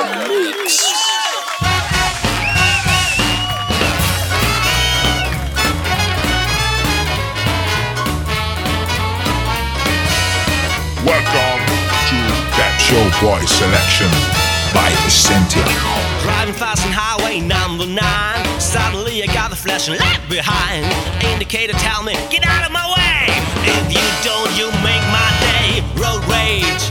Welcome to that show boy selection by Essentia. Driving fast on highway number nine. Suddenly I got the flashing light behind. Indicator tell me, get out of my way. If you don't, you make my day. Road rage.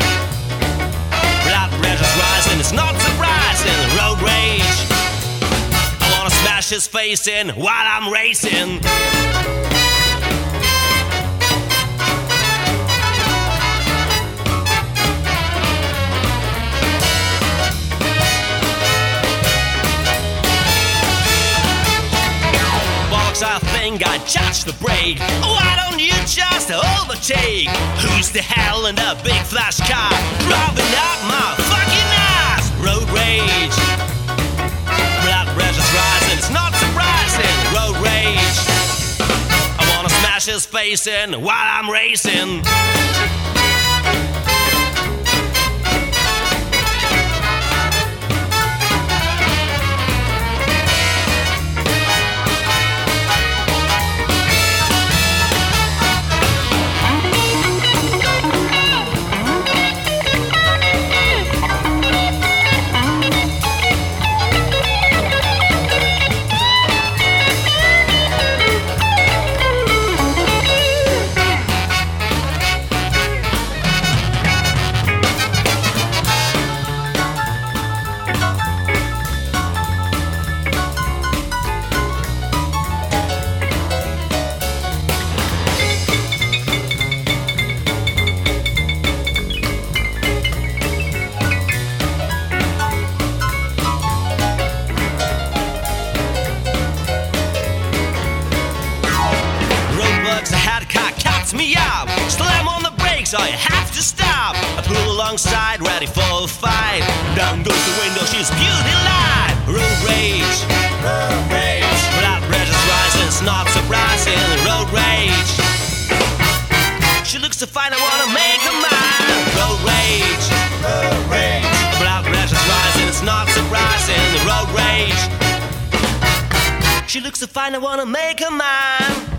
His face in while I'm racing. I think I touched the brake. Why don't you just overtake? Who's the hell in that big flash car? Driving up my fucking ass! Road rage. Face in while I'm racing. For a fight. Down goes the window, she's beauty light. Road rage, road rage. Blood pressure's rising, it's not surprising. Road rage. She looks so fine, I wanna make her mine. Road rage, road rage. Blood pressure's rising, it's not surprising. Road rage. She looks so fine, I wanna make her mine.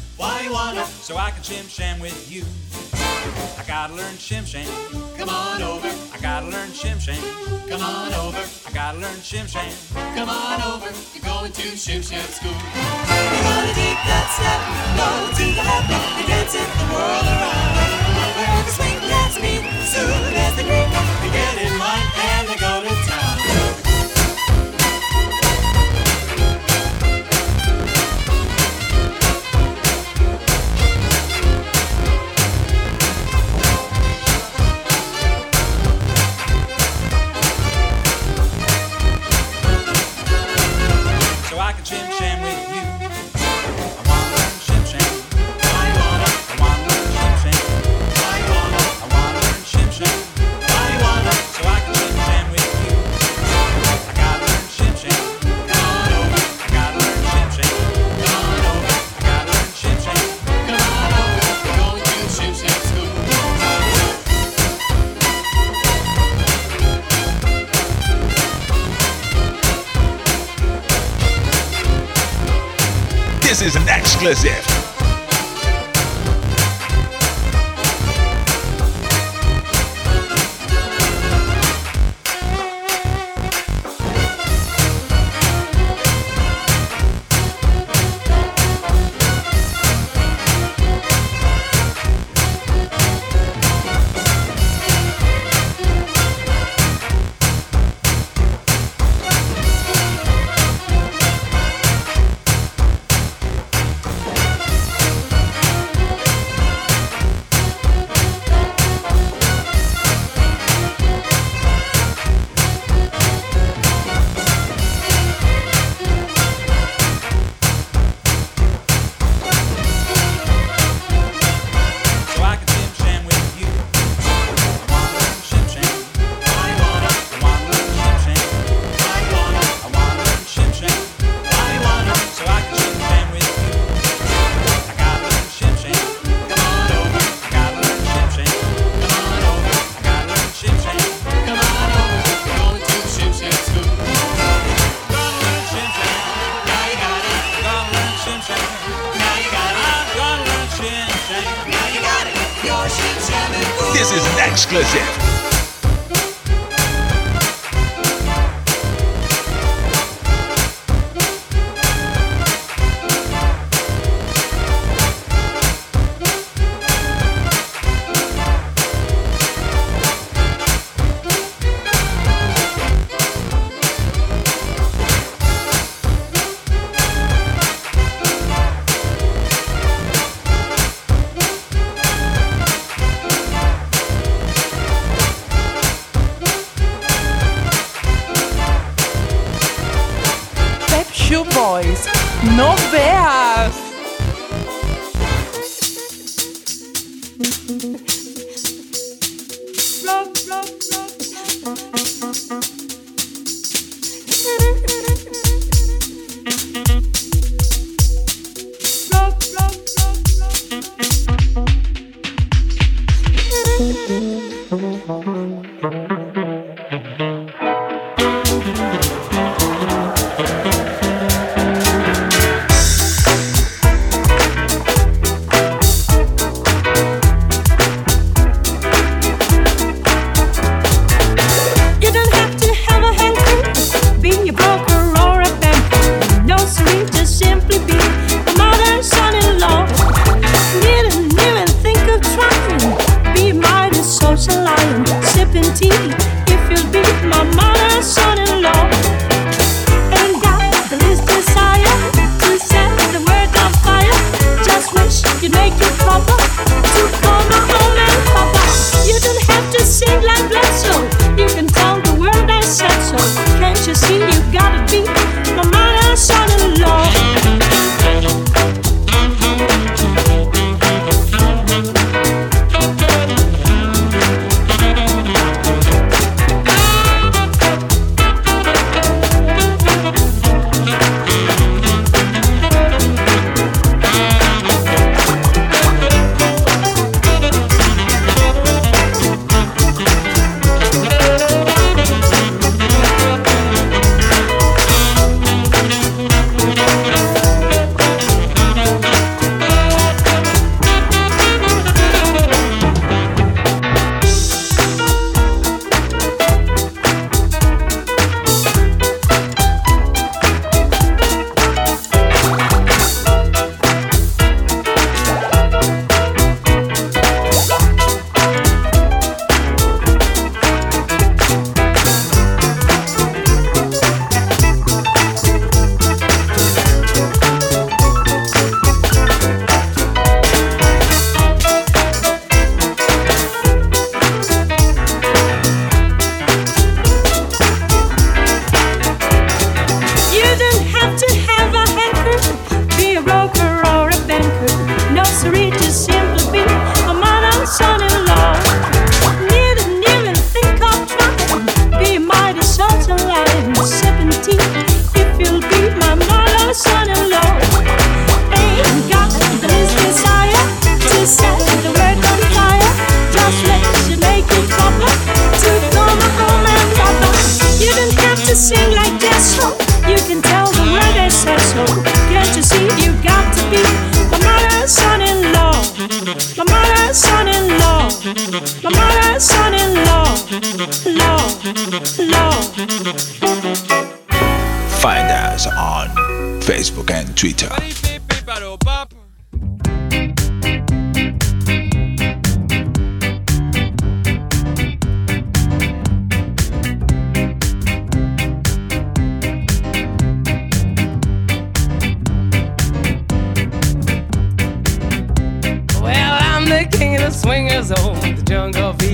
Waiwana, so I can shim sham with you. I gotta learn shim sham. Come on over. I gotta learn shim sham. Come on over. I gotta learn shim sham. Come on over. You're going to shim sham school. You're gonna take that step. Go to the happy. You're dancing the world around. Wherever swing dance me, soon as the group, you get in line and exclusive. you make it proper. To sing like this. So you can tell the world they said so. Can't you see you got to be my mother's son-in-law, my mother's son-in-law, my mother's son-in-law, law, law. Find us on Facebook and Twitter.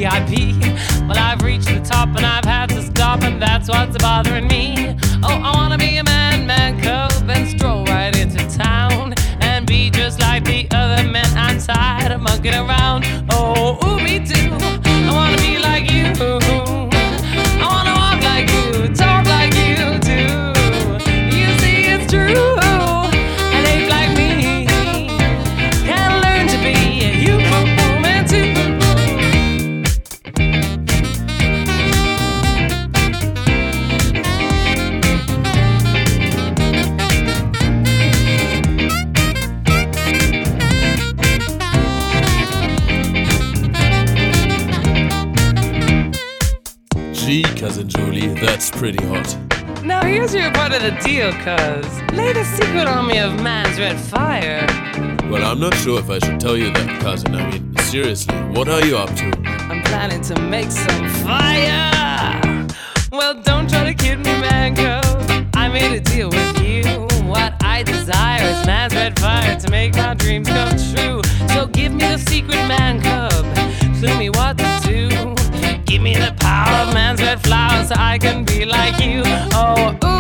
VIP. Well, I've reached the top and I've had to stop, and that's what's bothering me. Oh, I wanna be a man, man cub, and stroll right into town and be just like the other men. I'm tired of monkeying around. Oh, ooh, me too. I wanna be like you. Pretty hot. Now here's your part of the deal, cuz. Lay the secret on me of man's red fire. Well, I'm not sure if I should tell you that, cousin. I mean, seriously, what are you up to? I'm planning to make some fire. Well, don't try to kid me, man, cuz. I made a deal with you. What I desire is man's red fire to make my dreams come true. Like you. Oh, ooh,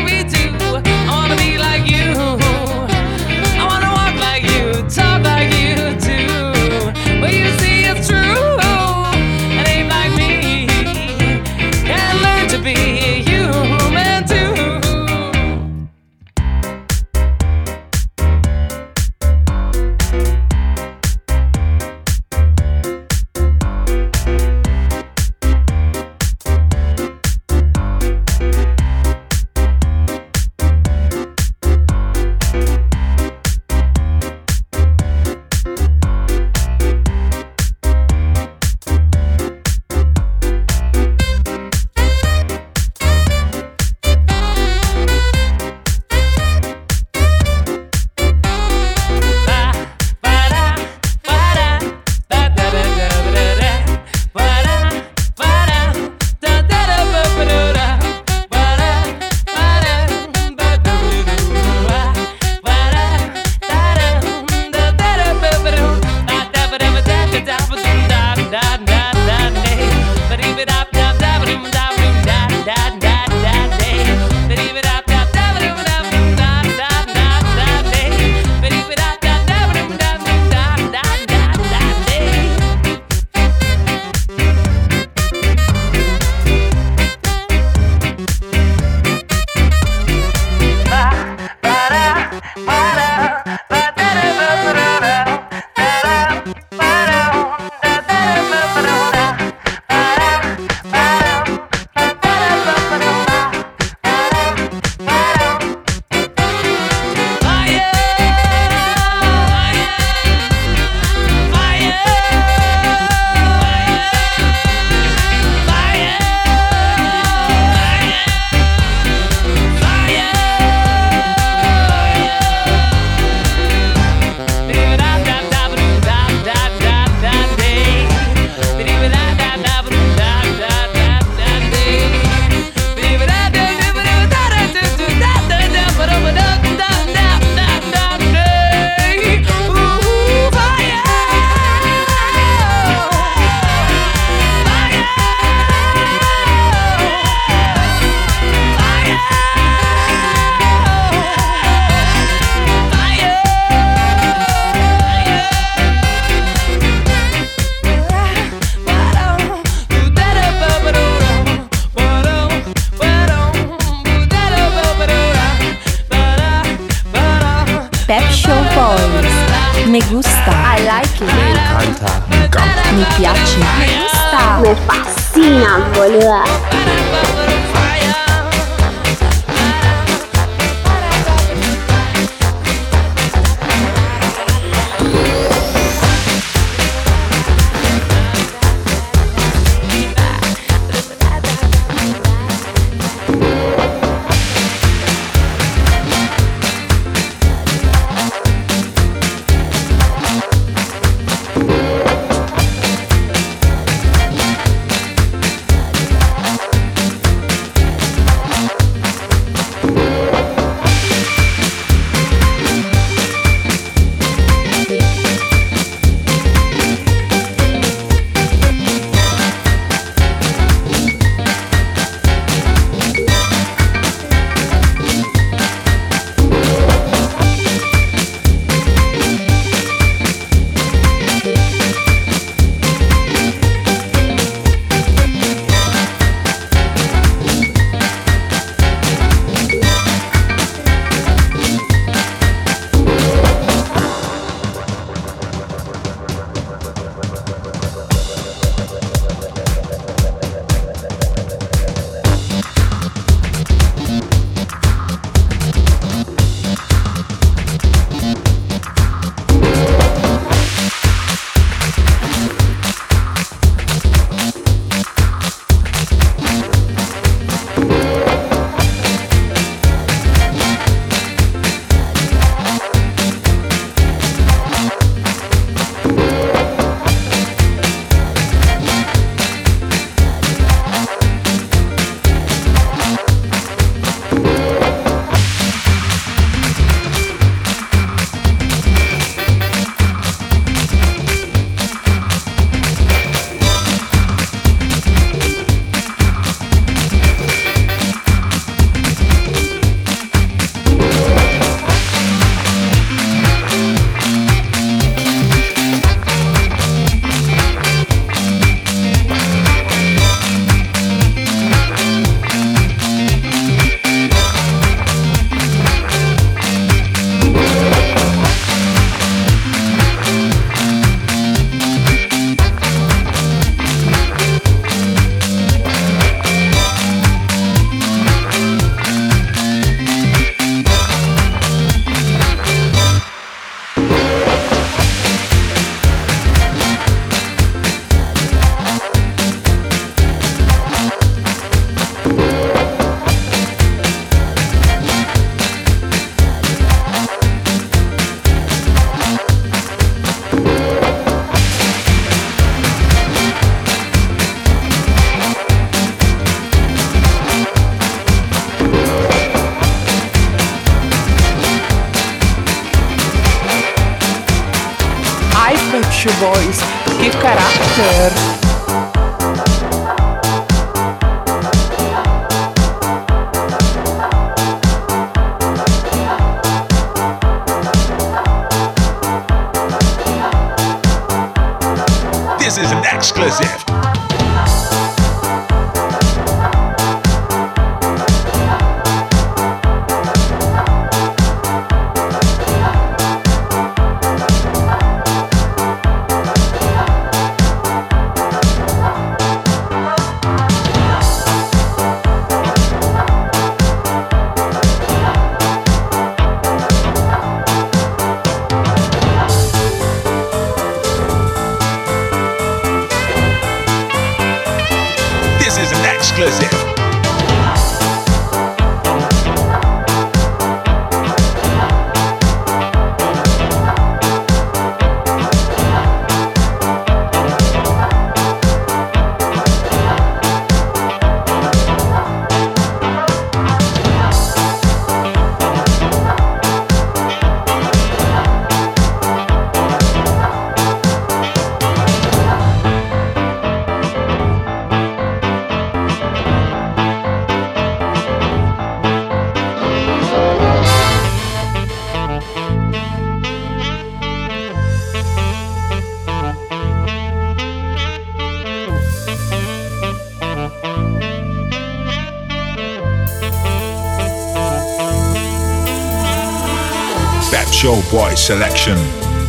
Boy selection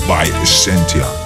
by Essentia.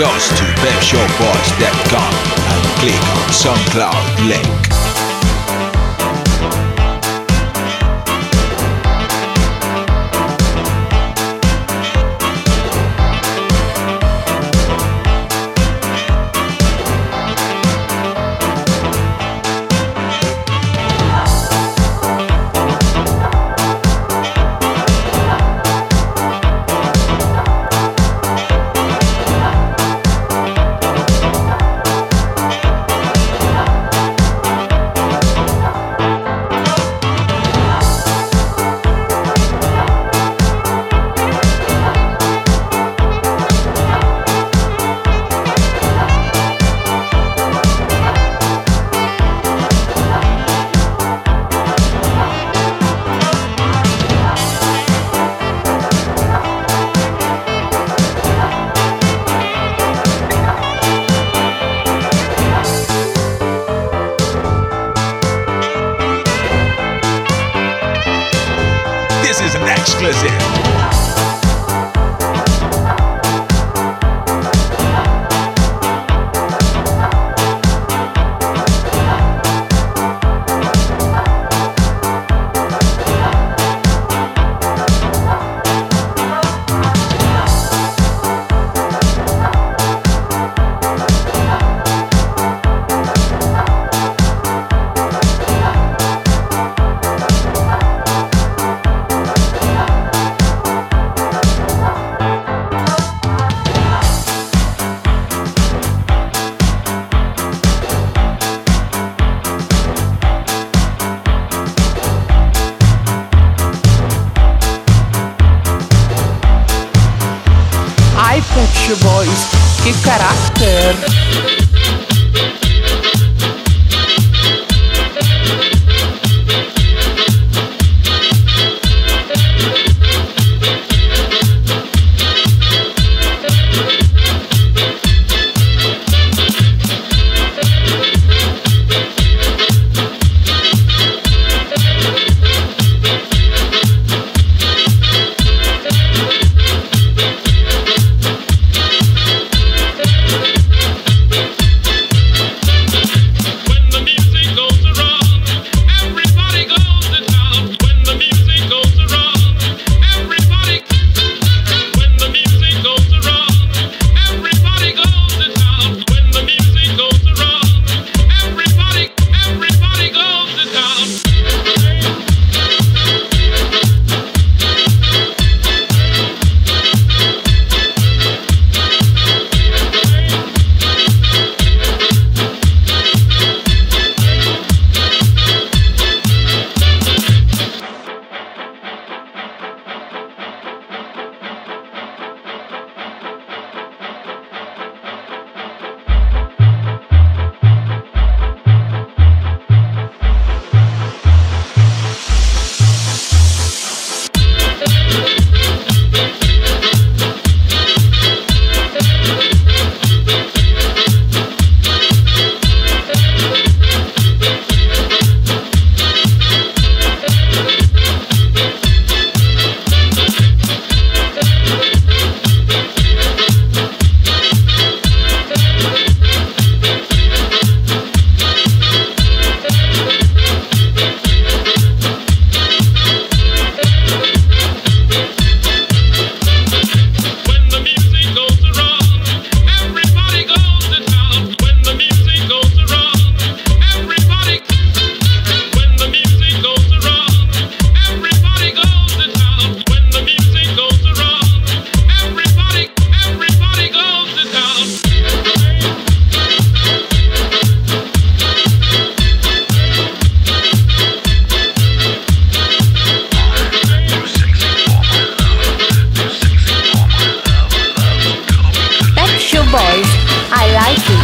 goes to webshowboys.com and click on SoundCloud link. like it.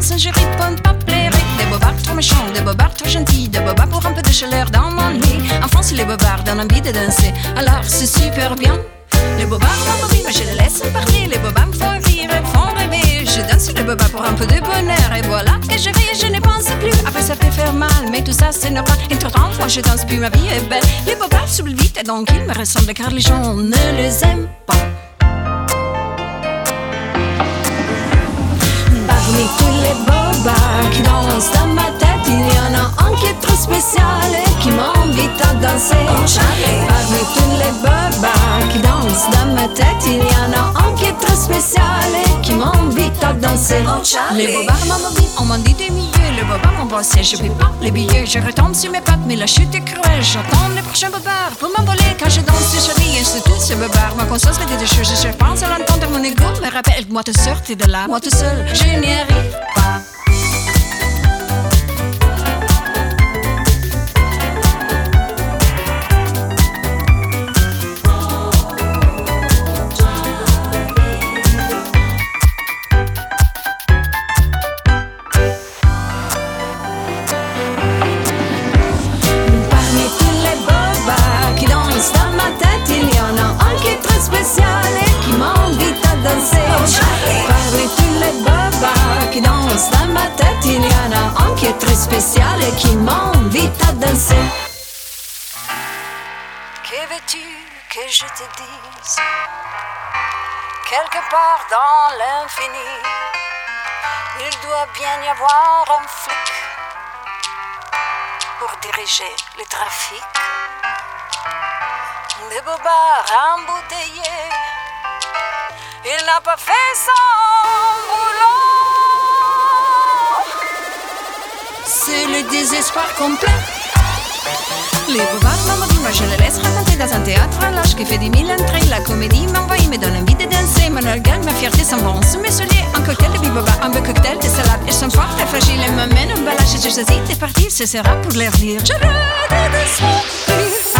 Je riponne, pas pleurer. Des bobards trop méchants, des bobards trop gentils. Des bobards pour un peu de chaleur dans mon lit. En France, les bobards donnent envie de danser. Alors c'est super bien. Les bobards beau je les laisse parler. Les bobards me font rire, font rêver. Je danse les bobards pour un peu de bonheur. Et voilà que je ris, je ne pense plus. Après, ça peut faire mal, mais tout ça, c'est normal. Entre-temps, moi, je danse plus, ma vie est belle. Les bobards s'oublient vite, et donc ils me ressemblent car les gens ne les aiment pas. tous les bobards qui dansent dans ma tête il y en a un qui est trop spécial et qui m'invite à danser. Parmi tous les bobards qui dansent dans ma tête, il y en a un qui est trop spécial et qui m'invite à danser. Les bobards m'ont dit, on m'en dit des milliers. Les bobards m'ont bossé, je paye pas les billets. Je retombe sur mes pattes, mais la chute est cruelle. J'attends les prochains bobards pour m'envoler quand je danse. Je ris c'est tout ce bobard. Ma conscience me dit des choses. Je pense à l'entendre, mon ego me rappelle. Moi, te sortir de là, moi tout seul, je n'y arrive pas. Danser. Parmi tous les bobards qui dansent dans ma tête, il y en a un qui est très spécial et qui m'invite à danser. Que veux-tu que je te dise? Quelque part dans l'infini, il doit bien y avoir un flic pour diriger le trafic. Des bobards embouteillés, il n'a pas fait son boulot. C'est le désespoir complet. Les bobards moi je les laisse raconter dans un théâtre l'âge qui fait des mille entrées. La comédie m'envoie, me donne envie de danser. Mon organe, ma fierté s'en vont sous mes souliers. Un cocktail de biboba, un beau cocktail de salade. Ils sont forts et fragiles et m'amènent un balage. Je choisis de partir, ce sera pour leur dire. Je rêve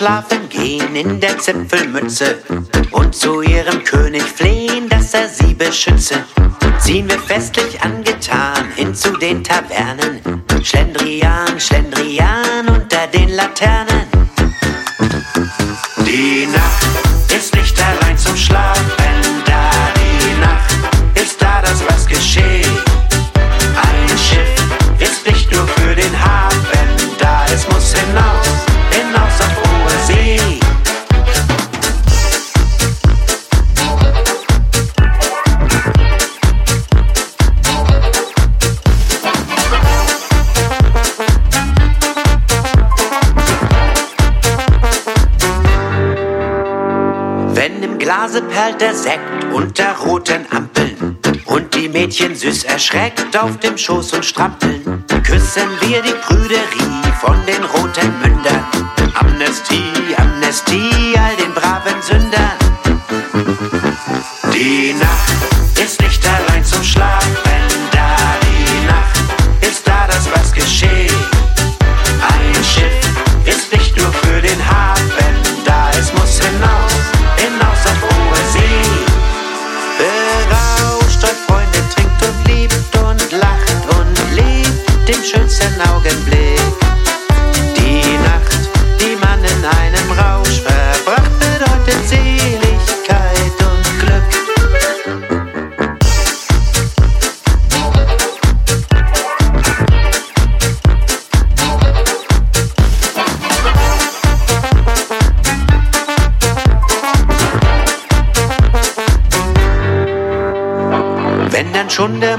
schlafen gehen in der Zipfelmütze und zu ihrem König flehen, dass er sie beschütze, ziehen wir festlich angetan hin zu den Tavernen. Schlendrian, Schlendrian unter den Laternen. Die Nacht ist nicht allein zum Schlafen Glase perlt der Sekt unter roten Ampeln und die Mädchen süß erschreckt auf dem Schoß und strampeln, küssen wir die Prüderie von den roten Mündern. Amnestie, Amnestie all den braven Sündern. Die Nacht ist nicht allein zum Schlafen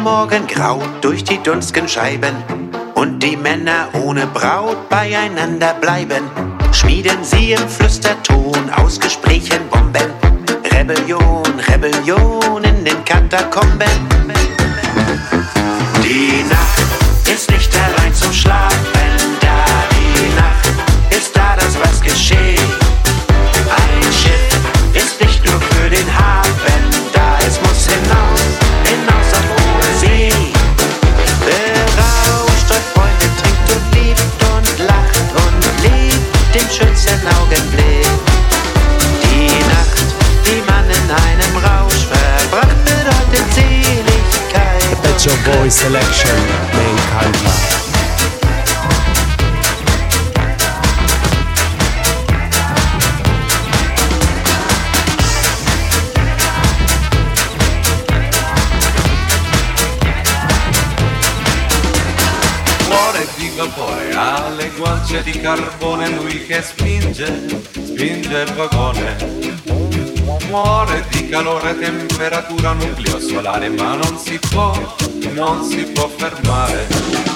Morgen graut durch die dunstigen Scheiben und die Männer ohne Braut beieinander bleiben, schmieden sie im Flüsterton aus Gesprächen Bomben. Rebellion, Rebellion in den Katakomben. Die Nacht ist nicht allein zum Schlafen Shop Boys Selection. Muore di vapore, ha le guance di carbone, lui che spinge, spinge il vagone. Muore di calore, temperatura, nucleo solare, ma non si può, non si può fermare.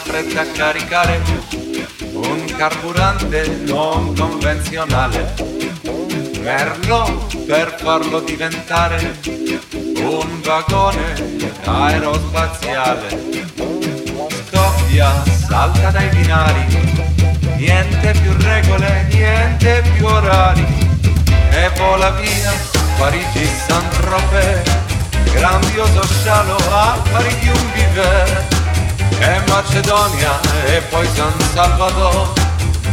Affretta a caricare un carburante non convenzionale. Merlo per farlo diventare un vagone aerospaziale. Scoppia, salta dai binari, niente più regole, niente più orari. E vola via Parigi Saint-Tropez, grandioso scialo affari di un bivet. E Macedonia e poi San Salvador,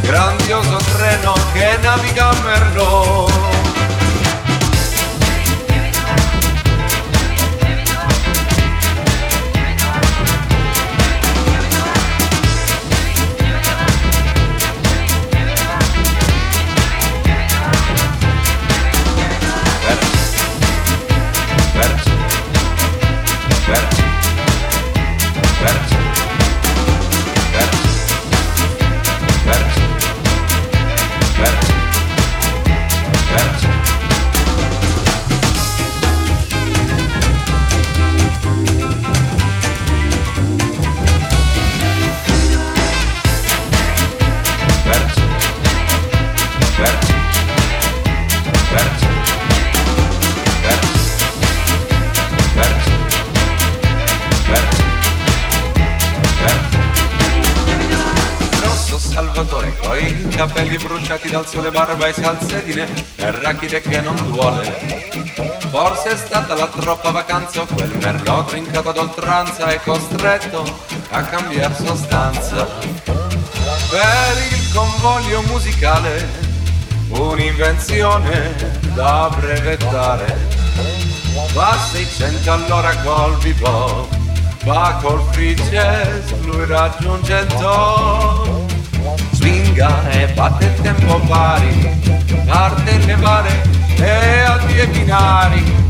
grandioso treno che naviga a Merlot. Dal sole, barba e salsedine, e rachide che non duole. Forse è stata la troppa vacanza quel merlot trincato ad oltranza e costretto a cambiare sostanza. Per il convoglio musicale, un'invenzione da brevettare. Va 600 all'ora col bebop, va col free jazz, lui raggiunge il top. Swinga e batte il tempo pari, parte le mare e a due binari.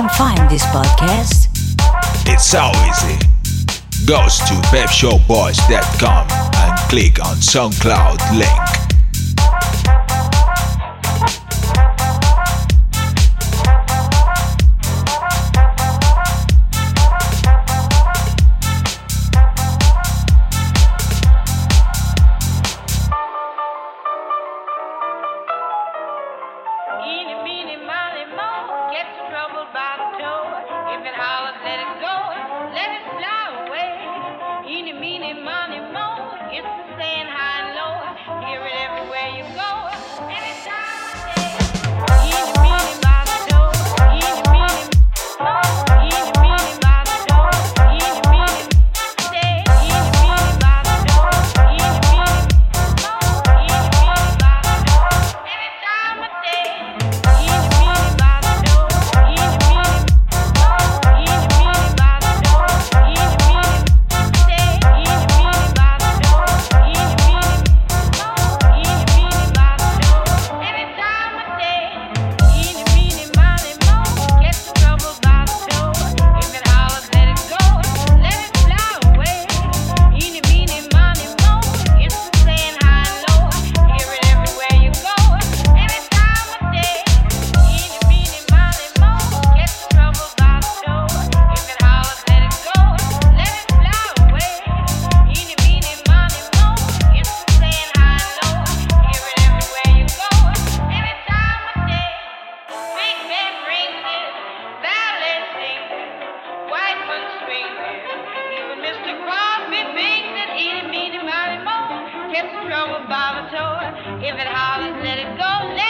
can find this podcast? It's so easy. Goes to pepshowboys.com and click on SoundCloud link. troubled by my toy. If it hollers, let it go. Let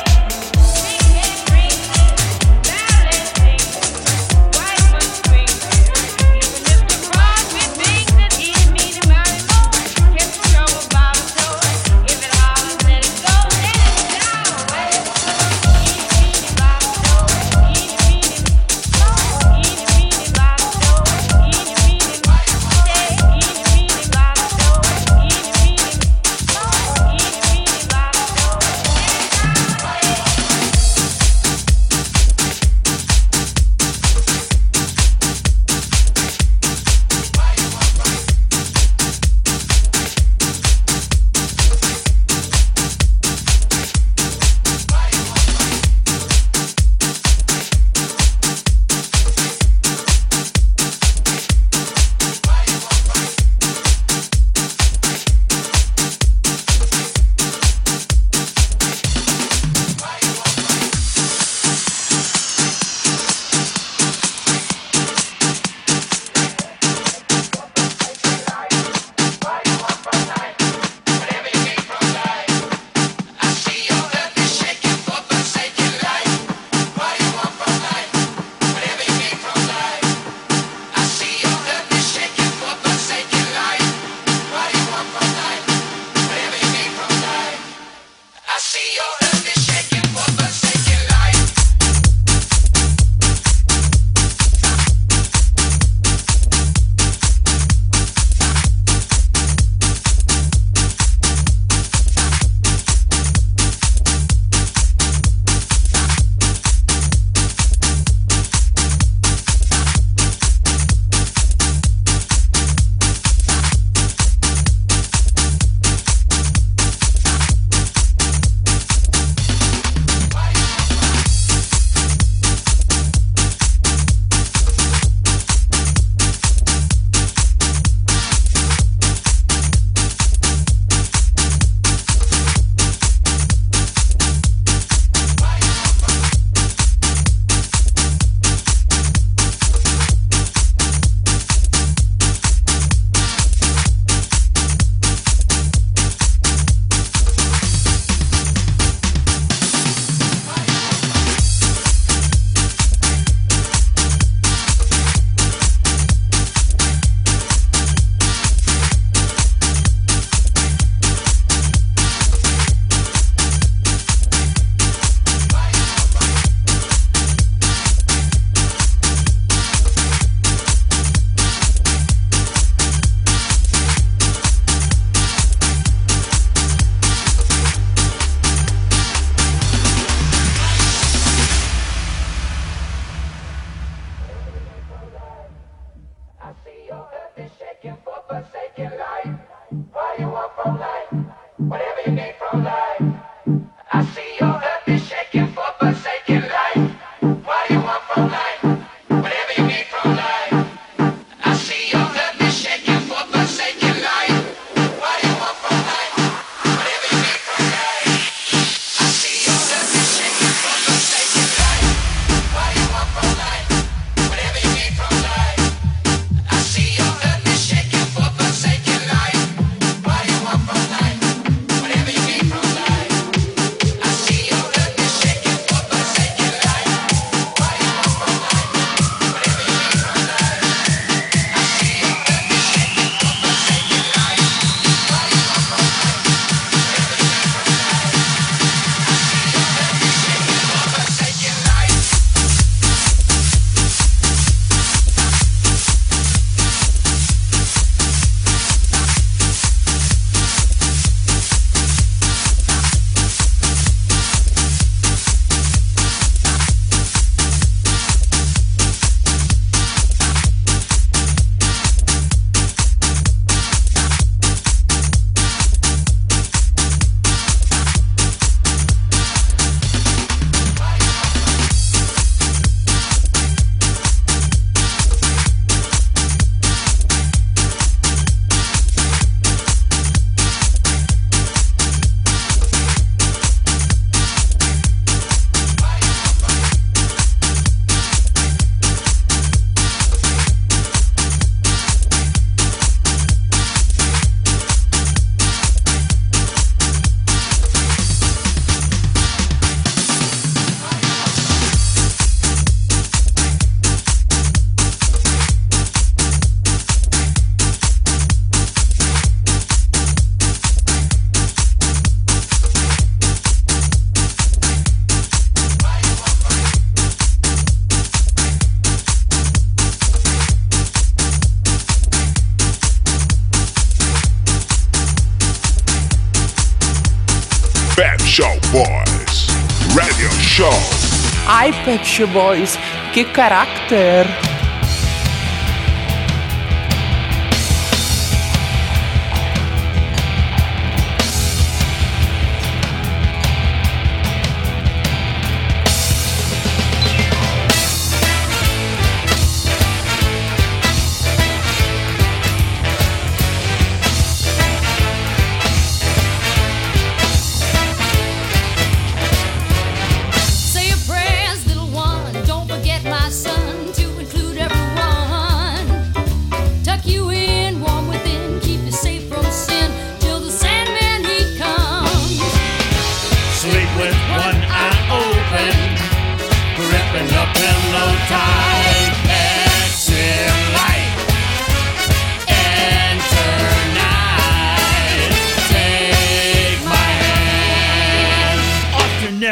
Show Boys, que carácter!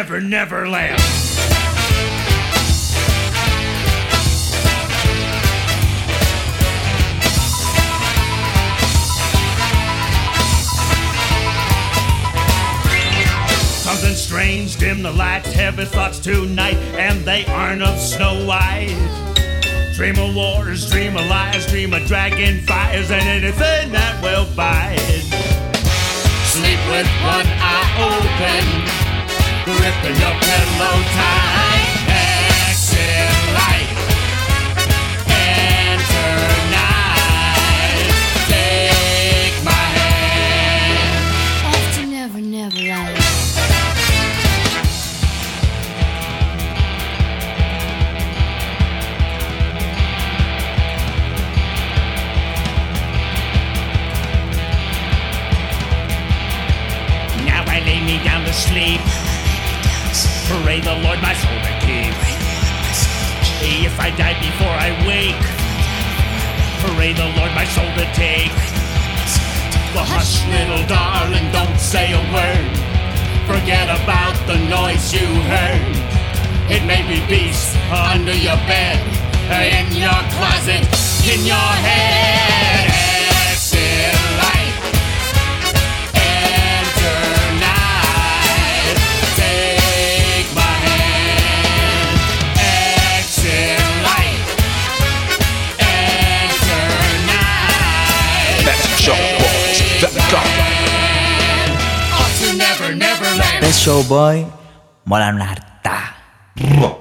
Never Never Land. Something strange, dim the lights, heavy thoughts tonight, and they aren't of Snow White. Dream of wars, dream of lies, dream of dragon fires, and anything that will bite. Sleep with one eye open, gripping your pillow tight. Exit light, enter night. Take my hand. To Never Never Land. Now I lay me down to sleep. Pray the Lord my soul to keep. If I die before I wake, pray the Lord my soul to take. Well, hush, little darling, don't say a word. Forget about the noise you heard. It may be beasts under your bed, in your closet, in your head. Boys.com Off to never, never land. Pep Show Boy, mola harta.